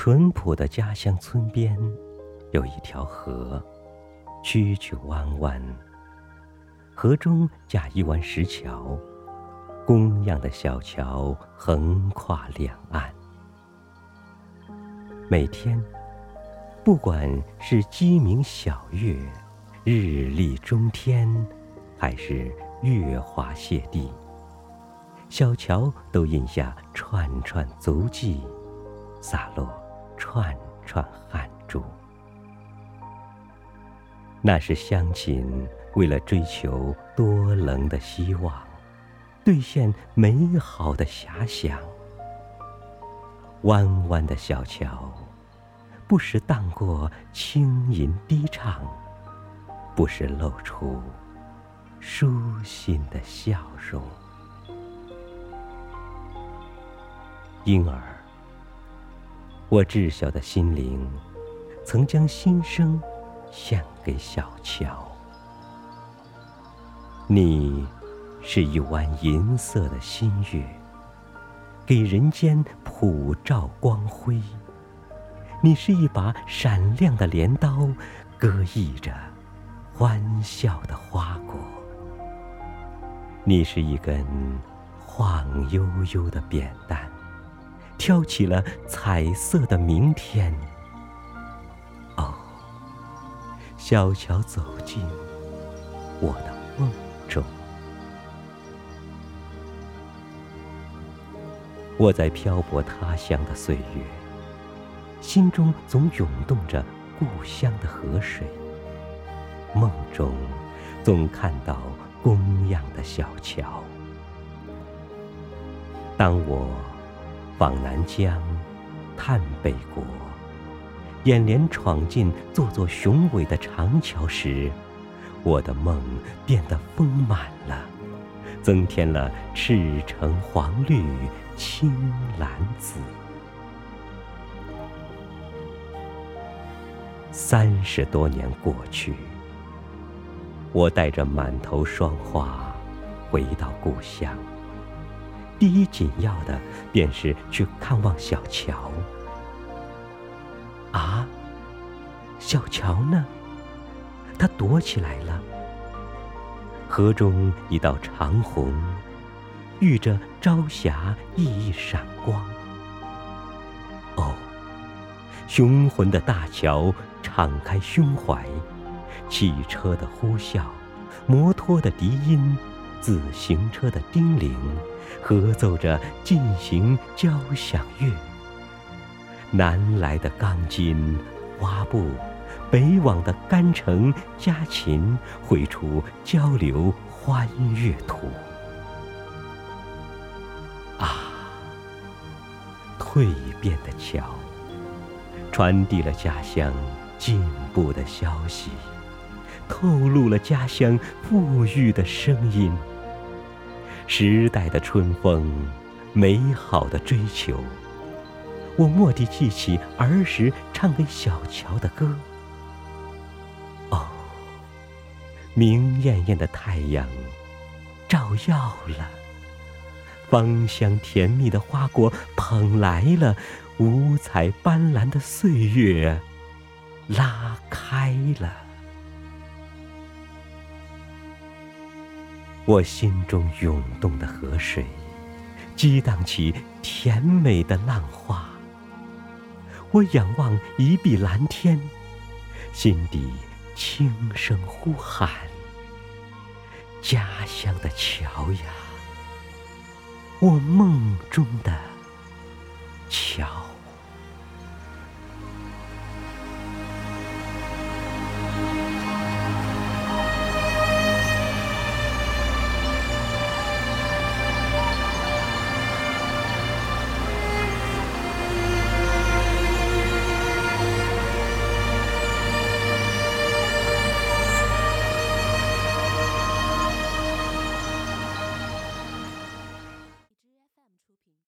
淳朴的家乡村边，有一条河，曲曲弯弯。河中架一弯石桥，工样的小桥横跨两岸。每天，不管是鸡鸣晓月、日丽中天，还是月华泻地，小桥都印下串串足迹，洒落。串串汗珠，那是乡亲为了追求多棱的希望，兑现美好的遐想。弯弯的小桥，不时荡过轻吟低唱，不时露出舒心的笑容。因而。我稚小的心灵，曾将心声献给小桥。你是一弯银色的新月，给人间普照光辉。你是一把闪亮的镰刀，割溢着欢笑的花果。你是一根晃悠悠的扁担。挑起了彩色的明天。哦，小桥走进我的梦中。我在漂泊他乡的岁月，心中总涌动着故乡的河水，梦中总看到工样的小桥。当我。访南疆，探北国，眼帘闯进座座雄伟的长桥时，我的梦变得丰满了，增添了赤橙黄绿青蓝紫。三十多年过去，我带着满头霜花回到故乡。第一紧要的便是去看望小乔。啊，小乔呢？他躲起来了。河中一道长虹，遇着朝霞熠熠闪光。哦，雄浑的大桥敞开胸怀，汽车的呼啸，摩托的笛音，自行车的叮铃。合奏着进行交响乐，南来的钢筋花布，北往的干城家禽，绘出交流欢乐图。啊，蜕变的桥，传递了家乡进步的消息，透露了家乡富裕的声音。时代的春风，美好的追求。我蓦地记起儿时唱给小乔的歌。哦，明艳艳的太阳照耀了，芳香甜蜜的花果捧来了，五彩斑斓的岁月拉开了。我心中涌动的河水，激荡起甜美的浪花。我仰望一碧蓝天，心底轻声呼喊：家乡的桥呀，我梦中的桥。